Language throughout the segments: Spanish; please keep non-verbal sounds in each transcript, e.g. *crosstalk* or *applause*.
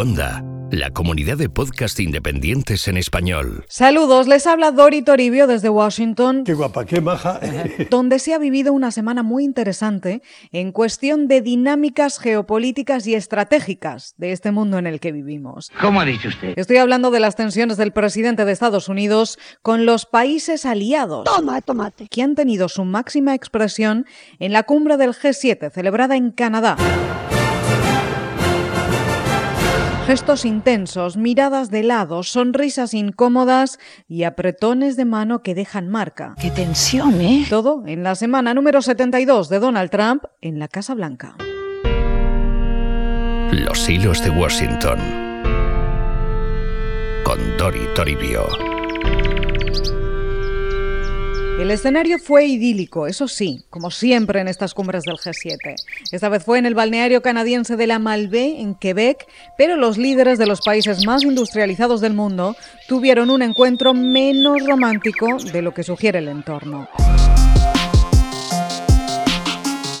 Onda, la comunidad de podcast independientes en español. Saludos, les habla Dori Toribio desde Washington. Qué guapa, qué maja. *laughs* donde se ha vivido una semana muy interesante en cuestión de dinámicas geopolíticas y estratégicas de este mundo en el que vivimos. ¿Cómo ha dicho usted? Estoy hablando de las tensiones del presidente de Estados Unidos con los países aliados. Toma, tomate. Que han tenido su máxima expresión en la cumbre del G7 celebrada en Canadá. Gestos intensos, miradas de lado, sonrisas incómodas y apretones de mano que dejan marca. ¡Qué tensión, eh! Todo en la semana número 72 de Donald Trump en la Casa Blanca. Los hilos de Washington. Con Dori Toribio. El escenario fue idílico, eso sí, como siempre en estas cumbres del G7. Esta vez fue en el balneario canadiense de la Malbaie, en Quebec, pero los líderes de los países más industrializados del mundo tuvieron un encuentro menos romántico de lo que sugiere el entorno.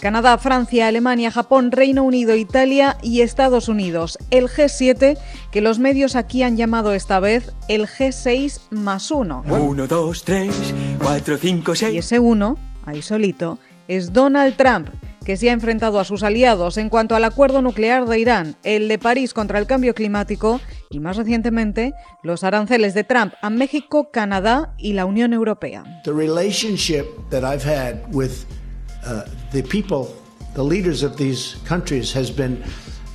Canadá, Francia, Alemania, Japón, Reino Unido, Italia y Estados Unidos. El G7, que los medios aquí han llamado esta vez el G6 más uno. Uno, dos, tres, cuatro, cinco, seis. Y ese uno, ahí solito, es Donald Trump, que se ha enfrentado a sus aliados en cuanto al acuerdo nuclear de Irán, el de París contra el cambio climático y más recientemente los aranceles de Trump a México, Canadá y la Unión Europea. The relationship that I've had with uh, the people, the leaders of these countries has been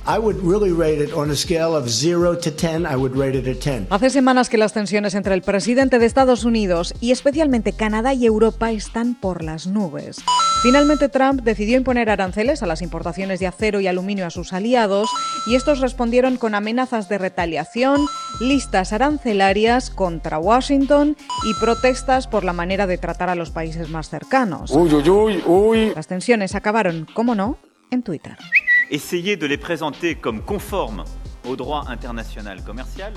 I would really rate it on a scale of 0 to 10, I would rate it a 10. Hace semanas que las tensiones entre el presidente de Estados Unidos y especialmente Canadá y Europa están por las nubes. Finalmente Trump decidió imponer aranceles a las importaciones de acero y aluminio a sus aliados y estos respondieron con amenazas de retaliación, listas arancelarias contra Washington y protestas por la manera de tratar a los países más cercanos. Uy, uy, uy, uy. Las tensiones acabaron, como no, en Twitter. essayer de les présenter comme conformes au droit international commercial.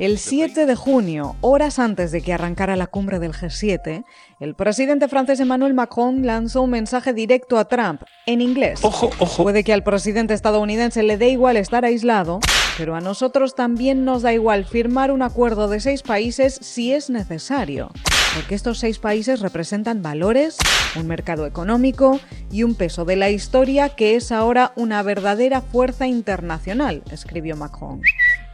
El 7 de junio, horas antes de que arrancara la cumbre del G7, el presidente francés Emmanuel Macron lanzó un mensaje directo a Trump, en inglés. Ojo, ojo. Puede que al presidente estadounidense le dé igual estar aislado, pero a nosotros también nos da igual firmar un acuerdo de seis países si es necesario, porque estos seis países representan valores, un mercado económico y un peso de la historia que es ahora una verdadera fuerza internacional, escribió Macron.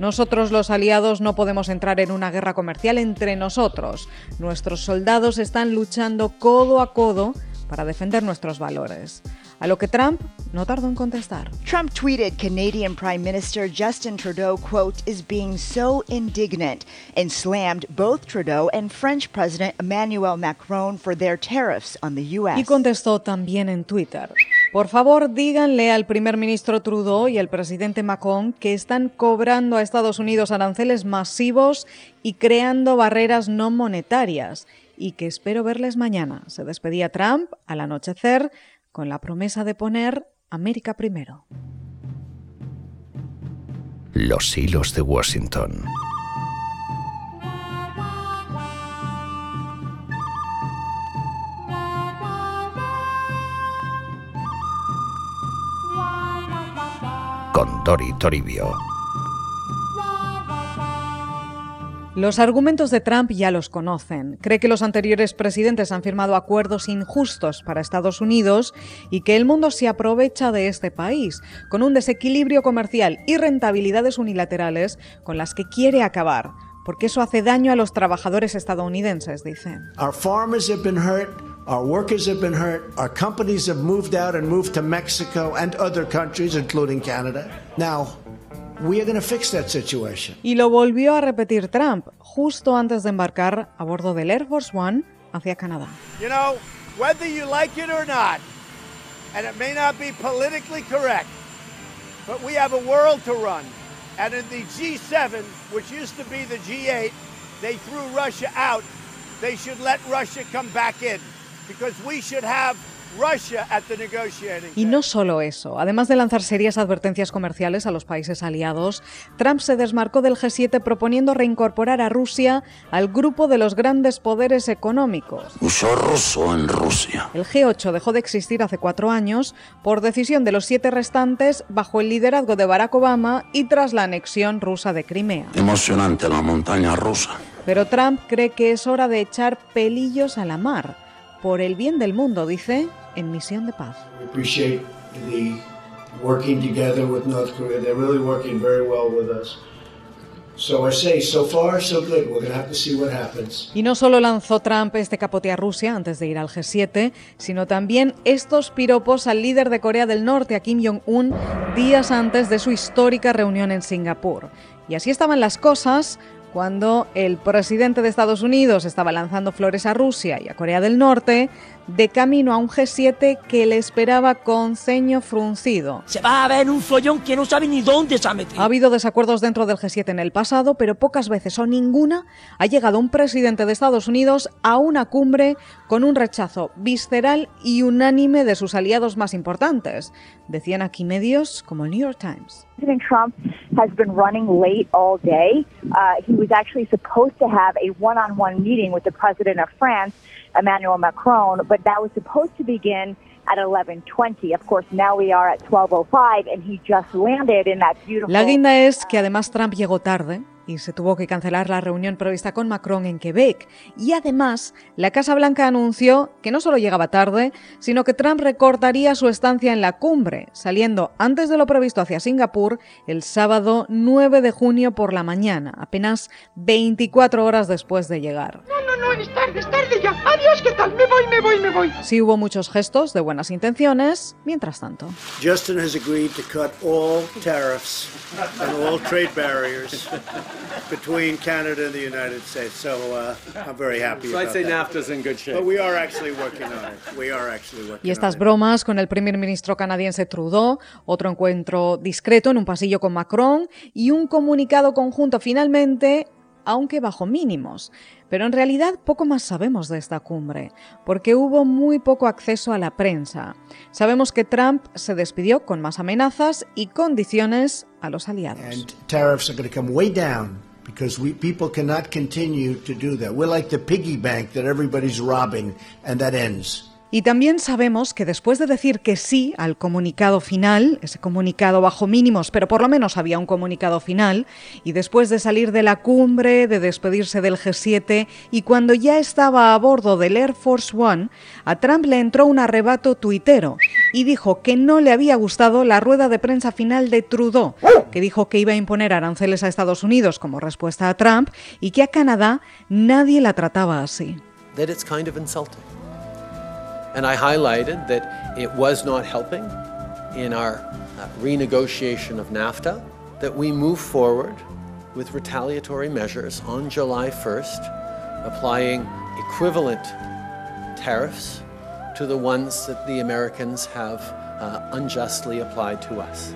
Nosotros los aliados no podemos entrar en una guerra comercial entre nosotros. Nuestros soldados están luchando codo a codo para defender nuestros valores. A lo que Trump no tardó en contestar. Trump tweeted Canadian Prime Minister Justin Trudeau, quote, is being so indignant and slammed both Trudeau and French President Emmanuel Macron for their tariffs on the U.S. Y contestó también en Twitter. Por favor, díganle al primer ministro Trudeau y al presidente Macron que están cobrando a Estados Unidos aranceles masivos y creando barreras no monetarias y que espero verles mañana. Se despedía Trump al anochecer con la promesa de poner América primero. Los hilos de Washington. Con Dori Toribio. Los argumentos de Trump ya los conocen. Cree que los anteriores presidentes han firmado acuerdos injustos para Estados Unidos y que el mundo se aprovecha de este país, con un desequilibrio comercial y rentabilidades unilaterales con las que quiere acabar, porque eso hace daño a los trabajadores estadounidenses, dice. Our farmers have been hurt, our workers have been hurt, our companies have moved out and moved to Mexico and other countries, including Canada. Now, we are going to fix that situation. Y lo volvió a repetir Trump justo antes de embarcar a bordo del Air Force One hacia Canadá. You know, whether you like it or not, and it may not be politically correct, but we have a world to run. And in the G7, which used to be the G8, they threw Russia out. They should let Russia come back in because we should have Russia at the negotiating Y no solo eso, además de lanzar serias advertencias comerciales a los países aliados, Trump se desmarcó del G7 proponiendo reincorporar a Rusia al grupo de los grandes poderes económicos. Usó ruso en Rusia. El G8 dejó de existir hace cuatro años por decisión de los siete restantes bajo el liderazgo de Barack Obama y tras la anexión rusa de Crimea. Emocionante la montaña rusa. Pero Trump cree que es hora de echar pelillos a la mar, por el bien del mundo, dice, en misión de paz. We appreciate the working together with North Korea. They're really working very well with us. So I say, so far, so good. We're going to have to see what happens. Y no solo lanzó Trump este capote a Rusia antes de ir al G7, sino también estos piropos al líder de Corea del Norte, a Kim Jong-un, días antes de su histórica reunión en Singapur. Y así estaban las cosas cuando el presidente de Estados Unidos estaba lanzando flores a Rusia y a Corea del Norte, de camino a un G7 que le esperaba con ceño fruncido. Se va a ver un follón que no sabe ni dónde se ha metido. Ha habido desacuerdos dentro del G7 en el pasado, pero pocas veces o ninguna ha llegado un presidente de Estados Unidos a una cumbre con un rechazo visceral y unánime de sus aliados más importantes. Decían aquí medios como el New York Times. President Trump has been running late all day. Uh, he was actually supposed to have a one-on-one meeting with the president of France, Emmanuel Macron, but that was supposed to begin at 11:20. Of course, now we are at 12:05 and he just landed in that beautiful La guinda es que además Trump llegó tarde y se tuvo que cancelar la reunión prevista con Macron en Quebec. Y además, la Casa Blanca anunció que no solo llegaba tarde, sino que Trump recortaría su estancia en la cumbre, saliendo antes de lo previsto hacia Singapur el sábado 9 de junio por la mañana, apenas 24 horas después de llegar. No, no, no, es tarde, es tarde ya. Adiós, ¿qué tal? Me voy, me voy, me voy. Sí hubo muchos gestos de buenas intenciones, mientras tanto. Justin has agreed to cut all tariffs and all trade barriers between Canada and the United States. So uh, I'm very happy So I'd say that. NAFTA's in good shape. But we are actually working on it. We are actually working Y estas on it. bromas con el primer ministro canadiense Trudeau, otro encuentro discreto en un pasillo con Macron y un comunicado conjunto finalmente, aunque bajo mínimos. Pero en realidad poco más sabemos de esta cumbre, porque hubo muy poco acceso a la prensa. Sabemos que Trump se despidió con más amenazas y condiciones a los aliados. Because we people cannot continue to do that. We're like the piggy bank that everybody's robbing, and that ends. Y también sabemos que después de decir que sí al comunicado final, ese comunicado bajo mínimos, pero por lo menos había un comunicado final, y después de salir de la cumbre, de despedirse del G7, y cuando ya estaba a bordo del Air Force One, a Trump le entró un arrebato tuitero y dijo que no le había gustado la rueda de prensa final de Trudeau, que dijo que iba a imponer aranceles a Estados Unidos como respuesta a Trump y que a Canadá nadie la trataba así. that it's kind of. And I highlighted that it was not helping in our uh, renegotiation of NAFTA, that we move forward with retaliatory measures on July 1st, applying equivalent tariffs to the ones that the Americans have uh, unjustly applied to us.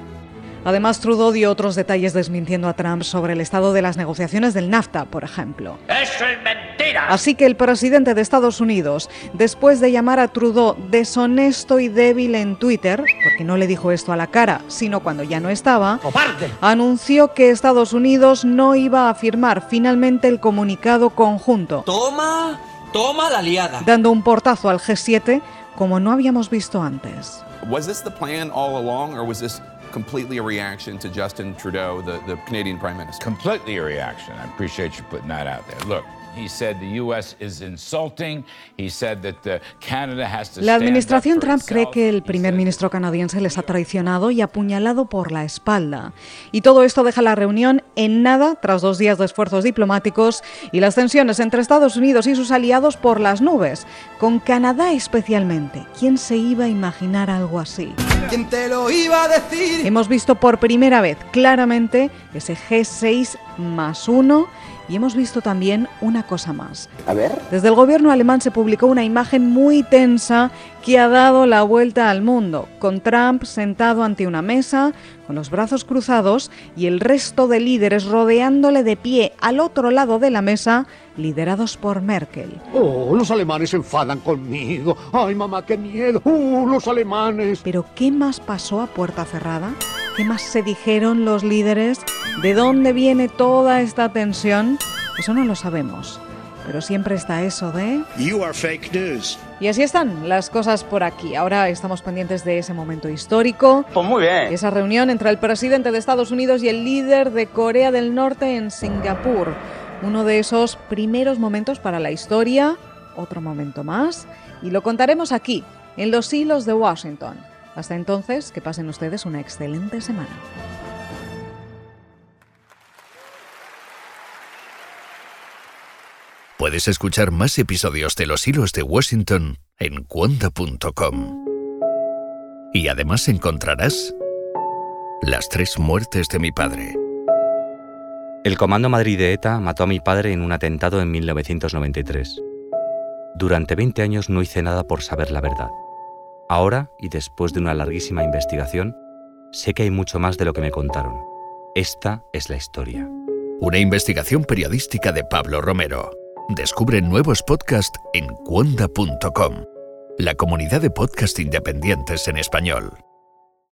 Además, Trudeau dio otros detalles desmintiendo a Trump sobre el estado de las negociaciones del NAFTA, por ejemplo. Eso es mentira. Así que el presidente de Estados Unidos, después de llamar a Trudeau deshonesto y débil en Twitter, porque no le dijo esto a la cara, sino cuando ya no estaba, ¡Cobarde! anunció que Estados Unidos no iba a firmar finalmente el comunicado conjunto, Toma, toma la liada. dando un portazo al G7 como no habíamos visto antes. Was this the plan all along, or was this completely a reaction to Justin Trudeau, the, the Canadian Prime Minister? Completely a reaction. I appreciate you putting that out there. Look, he said the U.S. is insulting. He said that Canada has to La administración Trump cree que el primer ministro canadiense les ha traicionado y apuñalado por la espalda. Y todo esto deja la reunión en nada tras dos días de esfuerzos diplomáticos y las tensiones entre Estados Unidos y sus aliados por las nubes, con Canadá especialmente. ¿Quién se iba a imaginar algo así? ¿Quién te lo iba a decir? Hemos visto por primera vez claramente ese G6 más uno Y hemos visto también una cosa más. A ver. Desde el gobierno alemán se publicó una imagen muy tensa que ha dado la vuelta al mundo, con Trump sentado ante una mesa, con los brazos cruzados y el resto de líderes rodeándole de pie al otro lado de la mesa, liderados por Merkel. Oh, los alemanes se enfadan conmigo. Ay, mamá, qué miedo. Uh, los alemanes. Pero ¿qué más pasó a puerta cerrada? ¿Qué más se dijeron los líderes? ¿De dónde viene toda esta tensión? Eso no lo sabemos. Pero siempre está eso de... You are fake news. Y así están las cosas por aquí. Ahora estamos pendientes de ese momento histórico. Pues muy bien. Esa reunión entre el presidente de Estados Unidos y el líder de Corea del Norte en Singapur. Uno de esos primeros momentos para la historia. Otro momento más. Y lo contaremos aquí, en los hilos de Washington. Hasta entonces, que pasen ustedes una excelente semana. Puedes escuchar más episodios de Los Hilos de Washington en cuonda.com. Y además encontrarás Las tres muertes de mi padre. El Comando Madrid de ETA mató a mi padre en un atentado en 1993. Durante 20 años no hice nada por saber la verdad. Ahora, y después de una larguísima investigación, sé que hay mucho más de lo que me contaron. Esta es la historia. Una investigación periodística de Pablo Romero. Descubre nuevos podcasts en cuonda.com, la comunidad de podcast independientes en español.